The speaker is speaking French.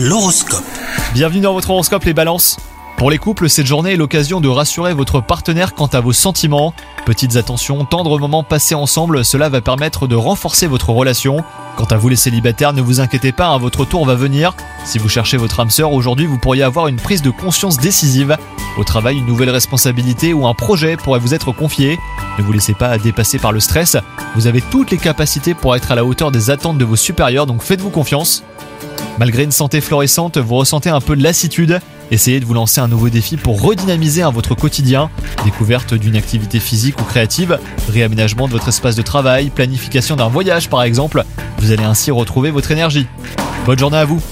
L'horoscope. Bienvenue dans votre horoscope les balances. Pour les couples, cette journée est l'occasion de rassurer votre partenaire quant à vos sentiments. Petites attentions, tendres moments passés ensemble, cela va permettre de renforcer votre relation. Quant à vous les célibataires, ne vous inquiétez pas, votre tour va venir. Si vous cherchez votre âme sœur, aujourd'hui vous pourriez avoir une prise de conscience décisive. Au travail, une nouvelle responsabilité ou un projet pourrait vous être confié. Ne vous laissez pas dépasser par le stress. Vous avez toutes les capacités pour être à la hauteur des attentes de vos supérieurs, donc faites-vous confiance. Malgré une santé florissante, vous ressentez un peu de lassitude. Essayez de vous lancer un nouveau défi pour redynamiser hein, votre quotidien. Découverte d'une activité physique ou créative, réaménagement de votre espace de travail, planification d'un voyage par exemple. Vous allez ainsi retrouver votre énergie. Bonne journée à vous